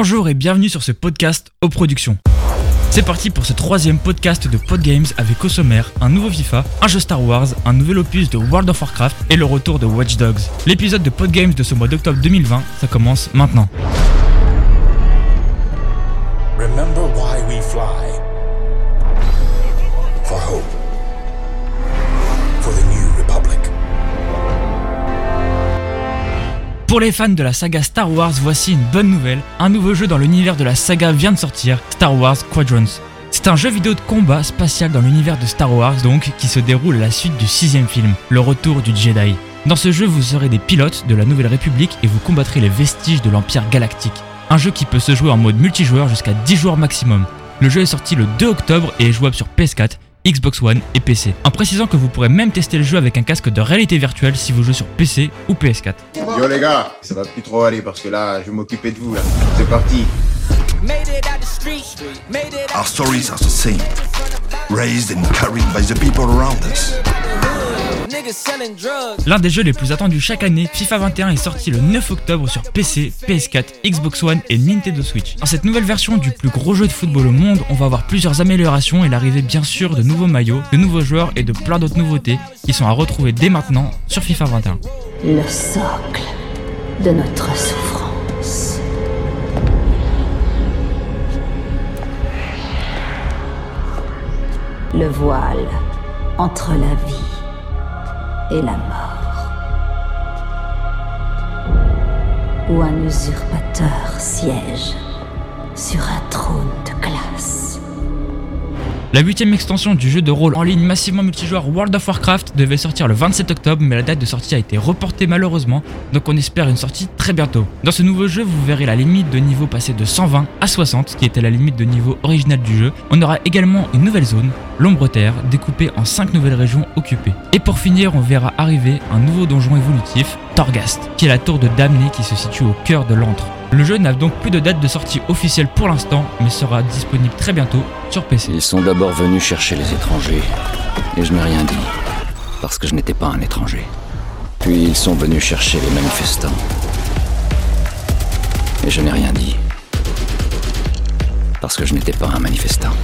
Bonjour et bienvenue sur ce podcast aux productions. C'est parti pour ce troisième podcast de Podgames avec au sommaire un nouveau FIFA, un jeu Star Wars, un nouvel opus de World of Warcraft et le retour de Watch Dogs. L'épisode de Podgames de ce mois d'octobre 2020, ça commence maintenant. Pour les fans de la saga Star Wars, voici une bonne nouvelle. Un nouveau jeu dans l'univers de la saga vient de sortir, Star Wars Quadrants. C'est un jeu vidéo de combat spatial dans l'univers de Star Wars, donc, qui se déroule à la suite du sixième film, Le Retour du Jedi. Dans ce jeu, vous serez des pilotes de la Nouvelle République et vous combattrez les vestiges de l'Empire Galactique. Un jeu qui peut se jouer en mode multijoueur jusqu'à 10 joueurs maximum. Le jeu est sorti le 2 octobre et est jouable sur PS4, Xbox One et PC. En précisant que vous pourrez même tester le jeu avec un casque de réalité virtuelle si vous jouez sur PC ou PS4. Yo les gars, ça va plus trop aller parce que là, je vais m'occuper de vous là. C'est parti. Made it out the street, made it Our stories are the same, raised and carried by the people around us. L'un des jeux les plus attendus chaque année, FIFA 21 est sorti le 9 octobre sur PC, PS4, Xbox One et Nintendo Switch. Dans cette nouvelle version du plus gros jeu de football au monde, on va avoir plusieurs améliorations et l'arrivée bien sûr de nouveaux maillots, de nouveaux joueurs et de plein d'autres nouveautés qui sont à retrouver dès maintenant sur FIFA 21. le socle de notre souffrance. Le voile entre la vie et la mort. Où un usurpateur siège sur un trône de glace. La huitième extension du jeu de rôle en ligne massivement multijoueur World of Warcraft devait sortir le 27 octobre, mais la date de sortie a été reportée malheureusement, donc on espère une sortie très bientôt. Dans ce nouveau jeu, vous verrez la limite de niveau passer de 120 à 60, qui était la limite de niveau original du jeu. On aura également une nouvelle zone, l'Ombre Terre, découpée en 5 nouvelles régions occupées. Et pour finir, on verra arriver un nouveau donjon évolutif, Torghast, qui est la tour de Damnée qui se situe au cœur de l'antre. Le jeu n'a donc plus de date de sortie officielle pour l'instant, mais sera disponible très bientôt sur PC. Ils sont d'abord venus chercher les étrangers, et je n'ai rien dit, parce que je n'étais pas un étranger. Puis ils sont venus chercher les manifestants, et je n'ai rien dit, parce que je n'étais pas un manifestant.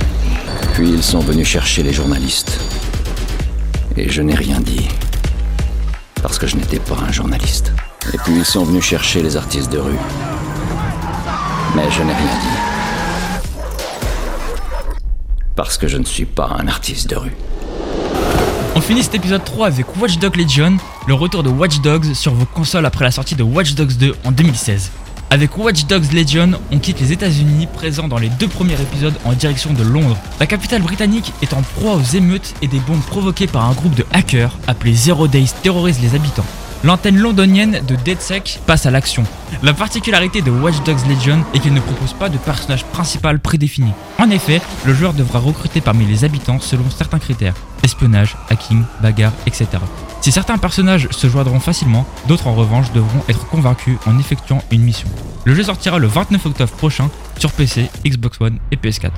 Puis ils sont venus chercher les journalistes, et je n'ai rien dit, parce que je n'étais pas un journaliste. Et puis ils sont venus chercher les artistes de rue, mais je n'ai rien dit. Parce que je ne suis pas un artiste de rue. On finit cet épisode 3 avec Watch Dogs Legion, le retour de Watch Dogs sur vos consoles après la sortie de Watch Dogs 2 en 2016. Avec Watch Dogs Legion, on quitte les États-Unis, présents dans les deux premiers épisodes en direction de Londres. La capitale britannique est en proie aux émeutes et des bombes provoquées par un groupe de hackers appelé Zero Days terrorise les habitants. L'antenne londonienne de DeadSec passe à l'action. La particularité de Watch Dogs Legion est qu'il ne propose pas de personnage principal prédéfini. En effet, le joueur devra recruter parmi les habitants selon certains critères espionnage, hacking, bagarre, etc. Si certains personnages se joindront facilement, d'autres en revanche devront être convaincus en effectuant une mission. Le jeu sortira le 29 octobre prochain sur PC, Xbox One et PS4.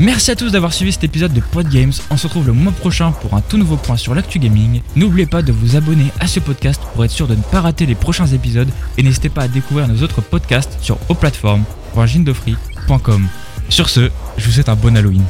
Merci à tous d'avoir suivi cet épisode de Podgames. On se retrouve le mois prochain pour un tout nouveau point sur l'actu gaming. N'oubliez pas de vous abonner à ce podcast pour être sûr de ne pas rater les prochains épisodes et n'hésitez pas à découvrir nos autres podcasts sur plateformes.gindofree.com. Sur ce, je vous souhaite un bon Halloween.